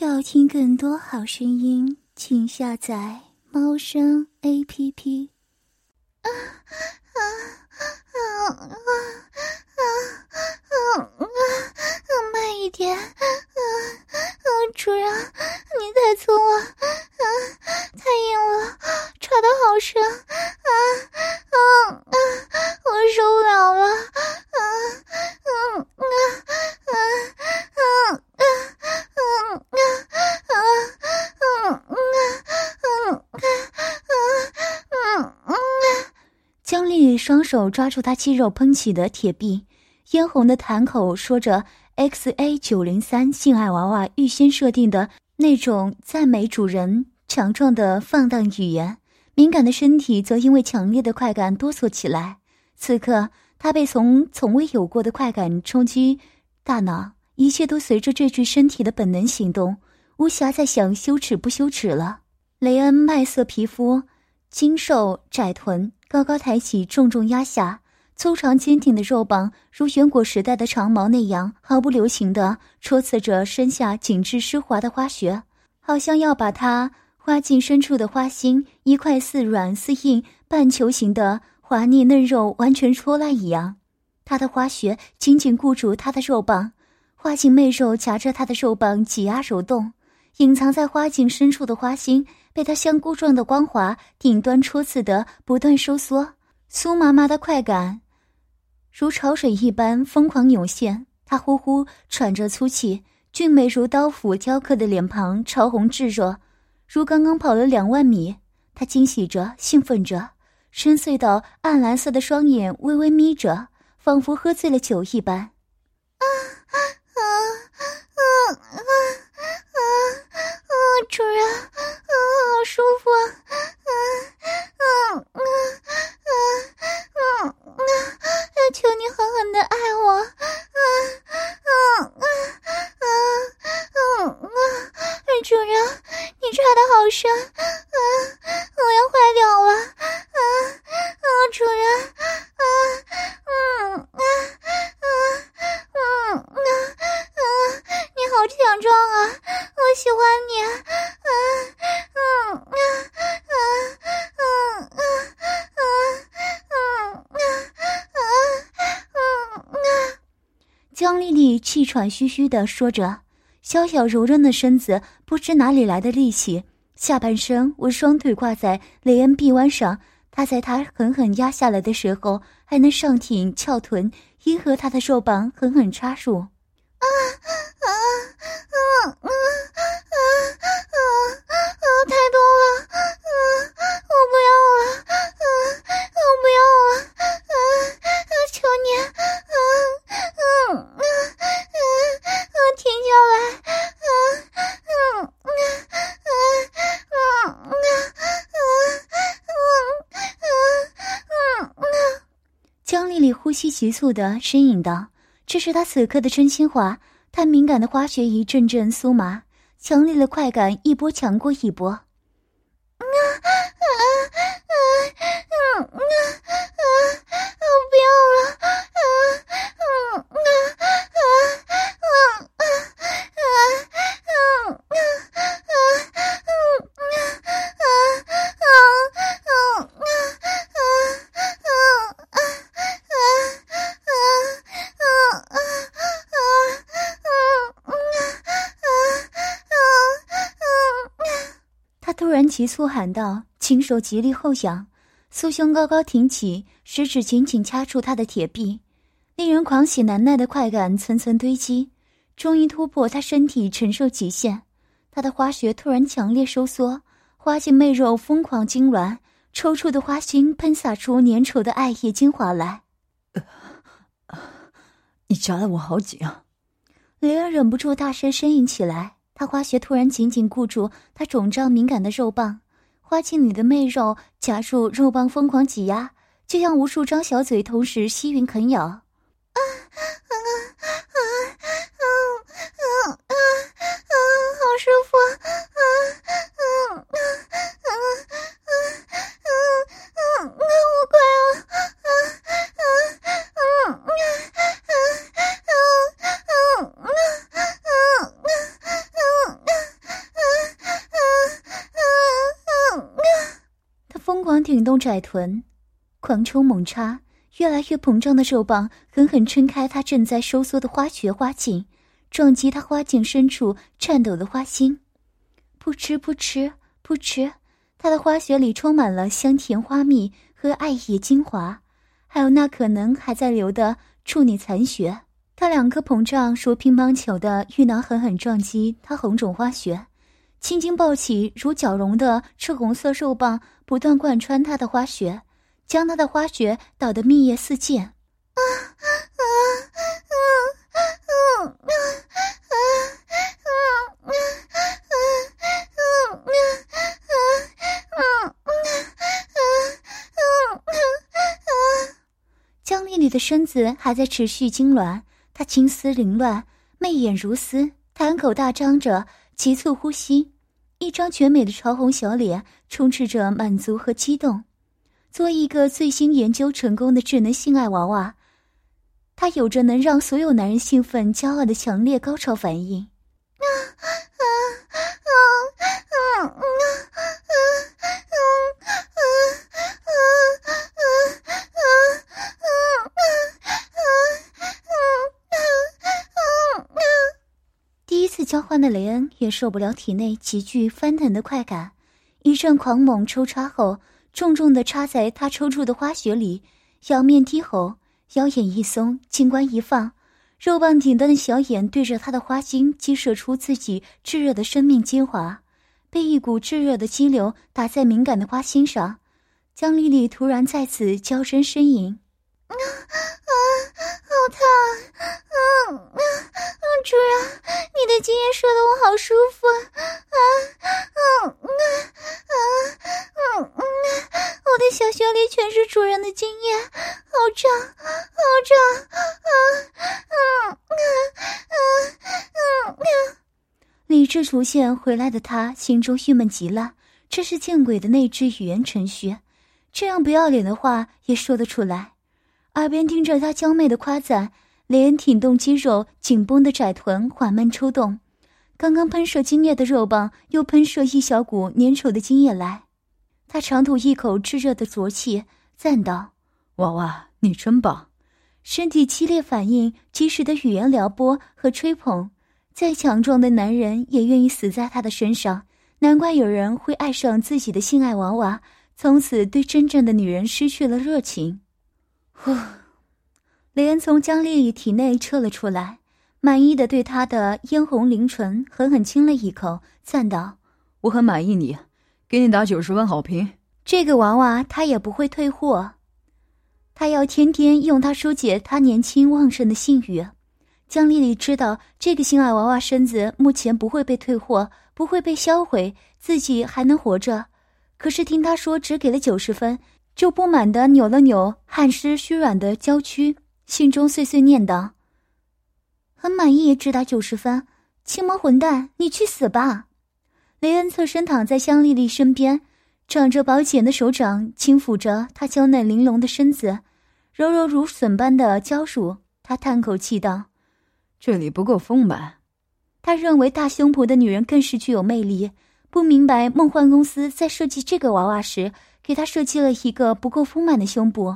要听更多好声音，请下载猫声 A P P。啊啊啊啊啊啊啊！慢一点，啊啊！主人，你再粗啊，啊！太硬了，插的好深，啊啊啊！我受不了了，啊啊啊啊啊！江丽双手抓住他肌肉喷起的铁臂，嫣红的痰口说着 “X A 九零三”性爱娃娃预先设定的那种赞美主人强壮的放荡语言，敏感的身体则因为强烈的快感哆嗦起来。此刻，他被从从未有过的快感冲击大脑。一切都随着这具身体的本能行动，无暇再想羞耻不羞耻了。雷恩麦色皮肤，精瘦窄臀，高高抬起，重重压下，粗长坚挺的肉棒如远古时代的长矛那样毫不留情地戳刺着身下紧致湿滑的花穴，好像要把它花茎深处的花心一块似软似硬半球形的滑腻嫩肉完全戳烂一样。他的花穴紧紧固住他的肉棒。花茎媚肉夹着他的肉棒挤压揉动，隐藏在花茎深处的花心被他香菇状的光滑顶端戳刺得不断收缩，酥麻麻的快感如潮水一般疯狂涌现。他呼呼喘着粗气，俊美如刀斧雕刻的脸庞潮红炙热，如刚刚跑了两万米。他惊喜着，兴奋着，深邃到暗蓝色的双眼微微眯着，仿佛喝醉了酒一般。江丽丽气喘吁吁的说着，小小柔韧的身子不知哪里来的力气，下半身我双腿挂在雷恩臂弯上，他在他狠狠压下来的时候，还能上挺翘臀，迎合他的手棒狠狠插入。啊啊啊啊啊江丽丽呼吸急促的呻吟道。这是他此刻的真心话，他敏感的花穴一阵阵酥麻，强烈的快感一波强过一波。急促喊道：“轻手极力后仰，酥胸高高挺起，食指紧紧掐住他的铁臂，令人狂喜难耐的快感层层堆积，终于突破他身体承受极限。他的花穴突然强烈收缩，花茎媚肉疯狂痉挛，抽搐的花心喷洒出粘稠的艾叶精华来。你夹得我好紧啊！雷儿忍不住大声呻吟起来。他花穴突然紧紧固住他肿胀敏感的肉棒，花茎里的媚肉夹住肉棒疯狂挤压，就像无数张小嘴同时吸吮啃咬。动窄臀，狂抽猛插，越来越膨胀的肉棒狠狠撑开他正在收缩的花穴花茎，撞击他花茎深处颤抖的花心。噗嗤噗嗤噗嗤，他的花穴里充满了香甜花蜜和爱液精华，还有那可能还在流的处女残血。他两颗膨胀如乒乓球的玉囊狠狠撞击他红肿花穴。青筋暴起，如绞绒的赤红色肉棒不断贯穿他的花穴，将他的花穴捣得蜜液四溅。啊！江丽丽的身子还在持续痉挛，她青丝凌乱，媚眼如丝，潭口大张着。急促呼吸，一张绝美的潮红小脸充斥着满足和激动。作为一个最新研究成功的智能性爱娃娃，它有着能让所有男人兴奋、骄傲的强烈高潮反应。啊啊啊啊啊啊啊啊啊啊啊啊第一次交欢的雷恩也受不了体内急剧翻腾的快感，一阵狂猛抽插后，重重的插在他抽搐的花穴里，仰面低吼，腰眼一松，金冠一放，肉棒顶端的小眼对着他的花心激射出自己炙热的生命精华，被一股炙热的激流打在敏感的花心上，江丽丽突然在此娇声呻吟。啊啊，好烫！啊啊啊！主人，你的精液射得我好舒服啊啊啊啊啊啊！我的小穴里全是主人的精液，好胀，好胀！啊啊啊啊啊！理智出现回来的他，心中郁闷极了。这是见鬼的那只语言程序，这样不要脸的话也说得出来。耳边听着他娇媚的夸赞，连挺动肌肉紧绷的窄臀，缓慢抽动。刚刚喷射精液的肉棒又喷射一小股粘稠的精液来，他长吐一口炙热的浊气，赞道：“娃娃，你真棒！”身体激烈反应，及时的语言撩拨和吹捧，再强壮的男人也愿意死在他的身上。难怪有人会爱上自己的性爱娃娃，从此对真正的女人失去了热情。呼，雷恩从江丽丽体内撤了出来，满意的对她的嫣红灵唇狠狠亲了一口，赞道：“我很满意你，给你打九十分好评。这个娃娃他也不会退货，他要天天用它疏解他年轻旺盛的性欲。”江丽丽知道这个性爱娃娃身子目前不会被退货，不会被销毁，自己还能活着。可是听他说只给了九十分。就不满的扭了扭汗湿虚软的娇躯，心中碎碎念道：“很满意，只打九十分。青魔混蛋，你去死吧！”雷恩侧身躺在香丽丽身边，长着薄茧的手掌轻抚着她娇嫩玲珑的身子，柔柔如笋般的娇乳。他叹口气道：“这里不够丰满。”他认为大胸脯的女人更是具有魅力，不明白梦幻公司在设计这个娃娃时。给他设计了一个不够丰满的胸部。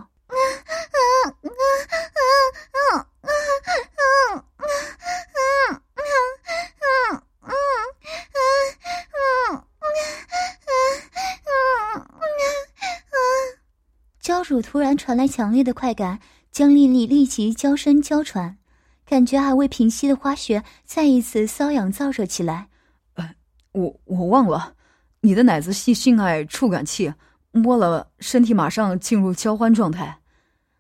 娇乳突然传来强烈的快感，将丽丽立即娇声娇喘，感觉还未平息的花穴再一次瘙痒燥热起来。呃，我我忘了，你的奶子系性爱触感器，摸了，身体马上进入交欢状态。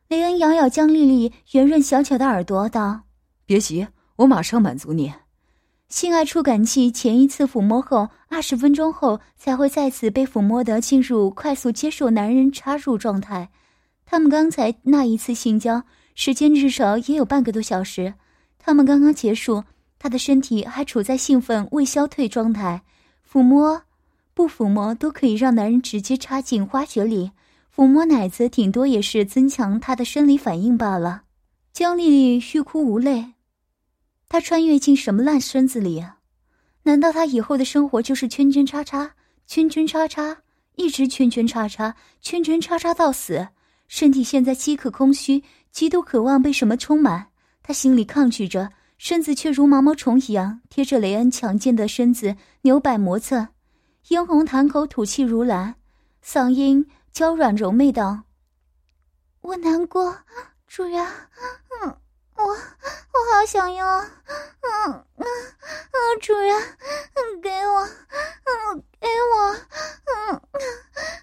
雷恩咬咬江丽丽圆润小巧的耳朵，道：“别急，我马上满足你。”性爱触感器前一次抚摸后，二十分钟后才会再次被抚摸的进入快速接受男人插入状态。他们刚才那一次性交时间至少也有半个多小时。他们刚刚结束，他的身体还处在兴奋未消退状态，抚摸。不抚摸都可以让男人直接插进花穴里，抚摸奶子顶多也是增强他的生理反应罢了。江丽丽欲哭无泪，她穿越进什么烂身子里啊？难道她以后的生活就是圈圈叉叉，圈圈叉叉，一直圈圈叉叉，圈圈叉叉到死。身体现在饥渴空虚，极度渴望被什么充满。他心里抗拒着，身子却如毛毛虫一样贴着雷恩强健的身子扭摆磨蹭。嫣红潭口吐气如兰，嗓音娇软柔媚道：“我难过，主人，嗯，我我好想要，嗯嗯嗯，主人，给我，嗯，给我，嗯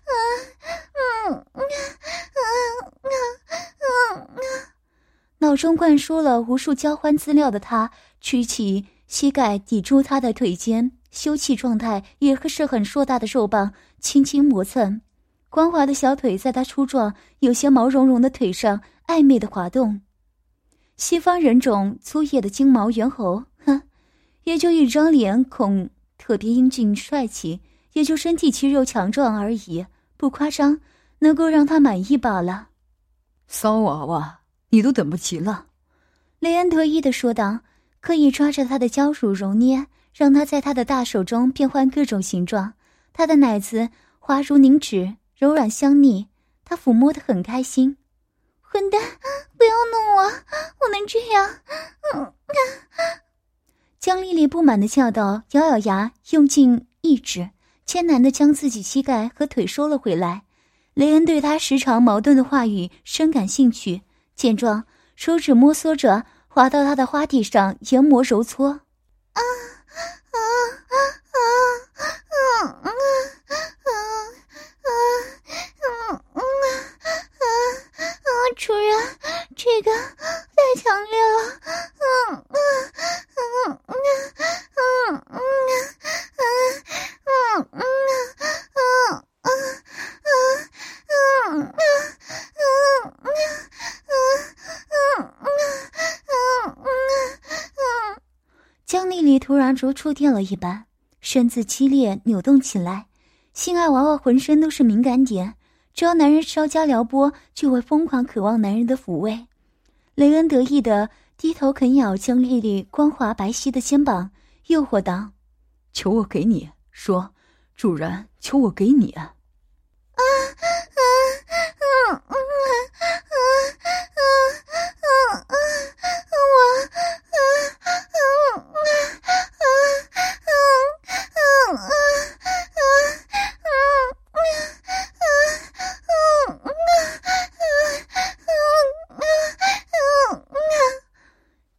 嗯嗯嗯嗯嗯嗯。”脑中灌输了无数交欢资料的他，屈起膝盖抵住他的腿尖。休憩状态也是很硕大的肉棒轻轻磨蹭，光滑的小腿在他粗壮、有些毛茸茸的腿上暧昧的滑动。西方人种粗野的金毛猿猴，哼，也就一张脸孔特别英俊帅气，也就身体肌肉强壮而已，不夸张，能够让他满意罢了。骚娃娃，你都等不及了，雷恩得意的说道，刻意抓着他的娇乳揉捏。让他在他的大手中变换各种形状，他的奶子滑如凝脂，柔软香腻，他抚摸的很开心。混蛋，不要弄我，我能这样？嗯。江丽丽不满的叫道，咬咬牙，用尽意志，艰难的将自己膝盖和腿收了回来。雷恩对他时常矛盾的话语深感兴趣，见状，手指摩挲着滑到他的花体上，研磨揉搓。触电了一般，身子激烈扭动起来。性爱娃娃浑身都是敏感点，只要男人稍加撩拨，就会疯狂渴望男人的抚慰。雷恩得意的低头啃咬江丽丽光滑白皙的肩膀，诱惑道：“求我给你说，主人，求我给你。”！啊！啊！啊！啊！啊！啊！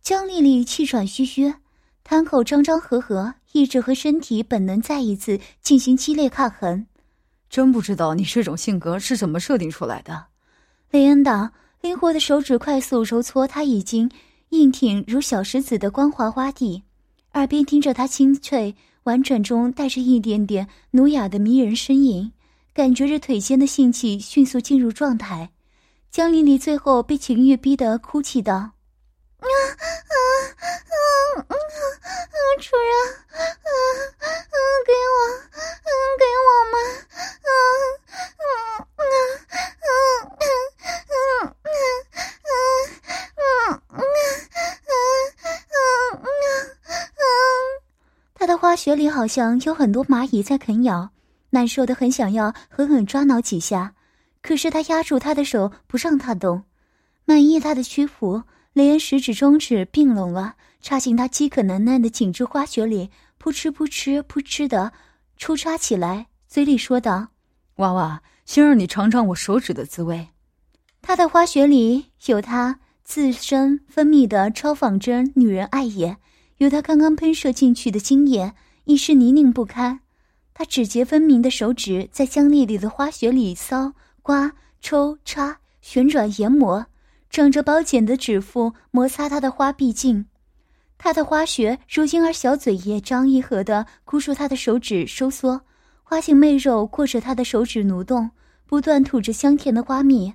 江丽丽气喘吁吁，潭口张张合合，意志和身体本能再一次进行激烈抗衡。真不知道你这种性格是怎么设定出来的，雷恩道，灵活的手指快速揉搓他已经硬挺如小石子的光滑花蒂，耳边听着他清脆婉转中带着一点点奴雅的迷人呻吟，感觉着腿间的性气迅速进入状态。江丽丽最后被情欲逼得哭泣道：“啊啊啊啊！主人，啊啊，给我，嗯、啊，给我吗？啊啊啊啊！”花穴里好像有很多蚂蚁在啃咬，难受的很，想要狠狠抓挠几下，可是他压住他的手，不让他动。满意他的屈服，雷恩食指、中指并拢了，插进他饥渴难耐的紧致花穴里，扑哧扑哧扑哧的抽插起来，嘴里说道：“娃娃，先让你尝尝我手指的滋味。”他的花穴里有他自身分泌的超仿真女人爱液。由他刚刚喷射进去的精液，已是泥泞不堪。他指节分明的手指在香丽丽的花穴里搔、刮、抽、插、旋转、研磨，长着薄茧的指腹摩擦她的花壁茎。他的花穴如婴儿小嘴一张一合的箍住他的手指收缩，花形媚肉过着他的手指蠕动，不断吐着香甜的花蜜，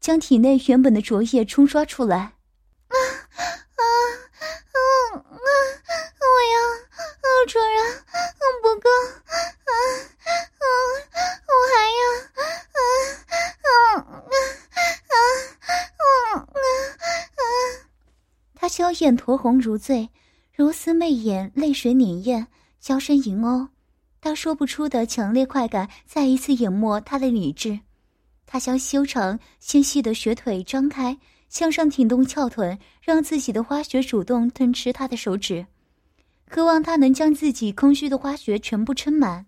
将体内原本的浊液冲刷出来。啊啊！嗯嗯，我要，哦，主人，嗯，不够，嗯嗯，我还要，嗯嗯啊啊啊啊。他娇艳酡红如醉，如丝媚眼，泪水潋滟，娇声吟哦，他说不出的强烈快感再一次淹没他的理智。他将修长纤细的雪腿张开，向上挺动翘臀，让自己的花雪主动吞吃他的手指，渴望他能将自己空虚的花穴全部撑满。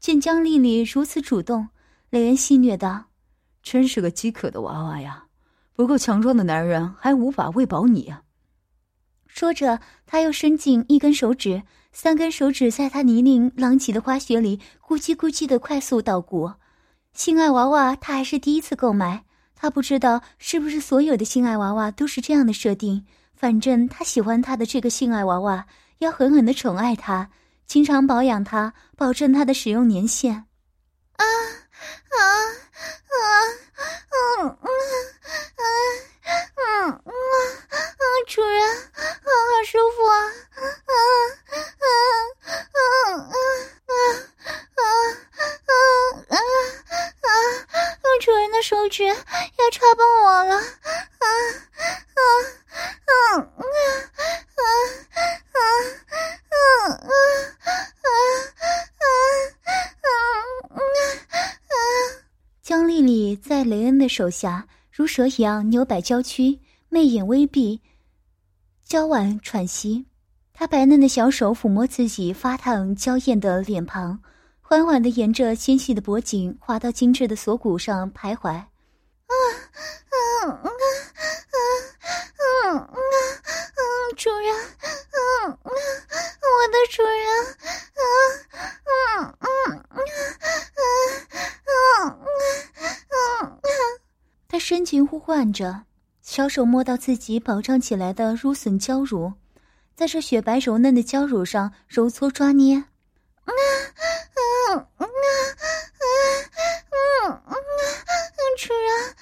见江丽丽如此主动，雷恩戏谑道：“真是个饥渴的娃娃呀！不够强壮的男人还无法喂饱你呀。”说着，他又伸进一根手指，三根手指在他泥泞狼藉的花穴里咕叽咕叽的快速捣鼓。性爱娃娃他还是第一次购买，他不知道是不是所有的性爱娃娃都是这样的设定。反正他喜欢他的这个性爱娃娃，要狠狠的宠爱他。经常保养它，保证它的使用年限。啊啊啊！嗯嗯嗯嗯嗯嗯，主人，好舒服啊！啊啊啊啊啊啊啊啊啊！主人的手指要插爆我了！啊啊啊啊啊啊啊！江丽丽在雷恩的手下如蛇一样扭摆娇躯，媚眼微闭，娇婉喘息。他白嫩的小手抚摸自己发烫娇艳的脸庞，缓缓的沿着纤细的脖颈滑到精致的锁骨上徘徊。啊啊啊啊啊啊！主人，啊啊，我的主人，啊啊啊啊啊啊！他深情呼唤着，小手摸到自己饱胀起来的芦笋娇乳，在这雪白柔嫩的娇乳上揉搓抓捏。啊啊啊啊啊啊！主人，我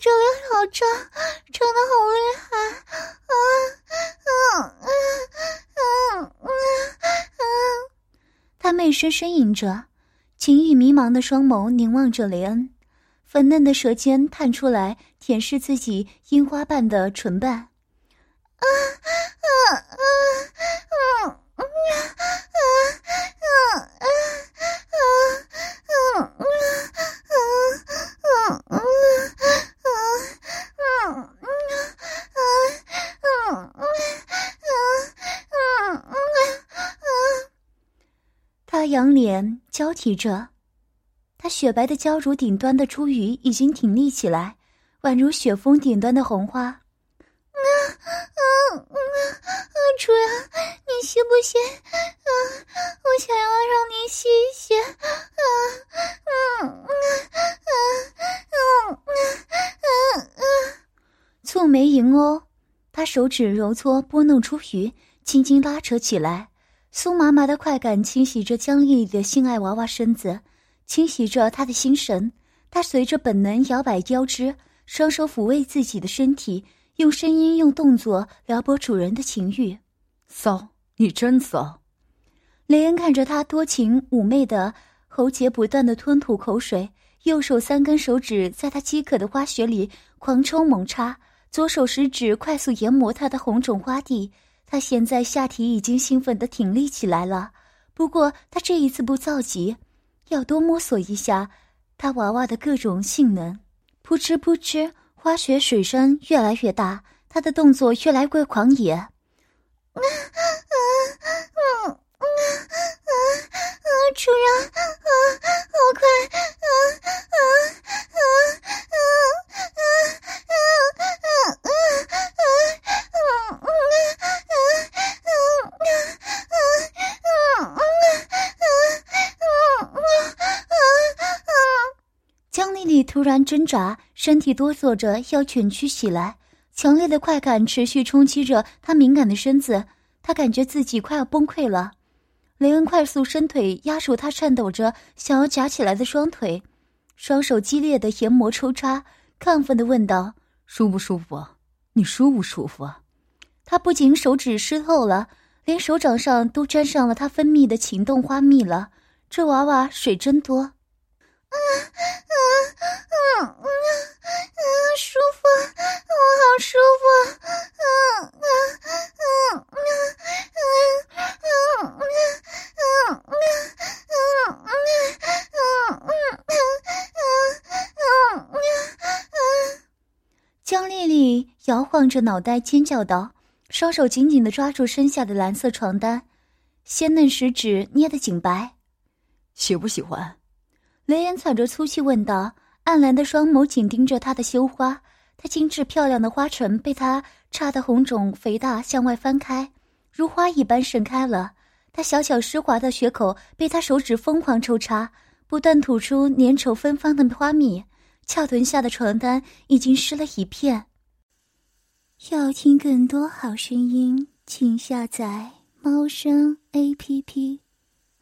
这里好胀，胀的好厉害，啊啊啊啊啊啊啊！他媚声呻吟着，情欲迷茫的双眸凝望着雷恩，粉嫩的舌尖探出来舔舐自己樱花瓣的唇瓣，啊啊啊啊啊啊啊！啊啊啊脸交替着。她雪白的娇乳顶端的珠羽已经挺立起来，宛如雪峰顶端的红花。啊啊啊啊！主人，你吸不吸？啊，我想要让你吸一吸。啊啊啊啊啊啊啊！蹙眉迎哦，他手指揉搓拨弄珠羽，轻轻拉扯起来，酥麻麻的快感侵袭着江丽丽的性爱娃娃身子。清洗着她的心神，她随着本能摇摆腰肢，双手抚慰自己的身体，用声音、用动作撩拨主人的情欲。骚，你真骚！雷恩看着他多情妩媚的喉结，不断的吞吐口水，右手三根手指在他饥渴的花穴里狂抽猛插，左手食指快速研磨他的红肿花蒂。他现在下体已经兴奋的挺立起来了，不过他这一次不着急。要多摸索一下，他娃娃的各种性能。扑哧扑哧，花雪水声越来越大，他的动作越来越狂野。啊啊啊啊啊啊！主人，啊，好快！啊啊突然挣扎，身体哆嗦着要蜷曲起来，强烈的快感持续冲击着他敏感的身子，他感觉自己快要崩溃了。雷恩快速伸腿压住他颤抖着想要夹起来的双腿，双手激烈的研磨抽插，亢奋的问道：“舒不舒服？你舒不舒服啊？”他不仅手指湿透了，连手掌上都沾上了他分泌的情动花蜜了。这娃娃水真多。啊啊啊啊啊，舒服，我好舒服。啊啊啊啊啊啊啊啊啊啊啊啊啊。江丽丽摇晃着脑袋尖叫道，双手紧紧的抓住身下的蓝色床单，鲜嫩食指捏得紧白，喜不喜欢？雷言喘着粗气问道，暗蓝的双眸紧盯着他的羞花，他精致漂亮的花唇被他插得红肿肥大，向外翻开，如花一般盛开了。他小巧湿滑的血口被他手指疯狂抽插，不断吐出粘稠芬芳的花蜜，翘臀下的床单已经湿了一片。要听更多好声音，请下载猫声 A P P。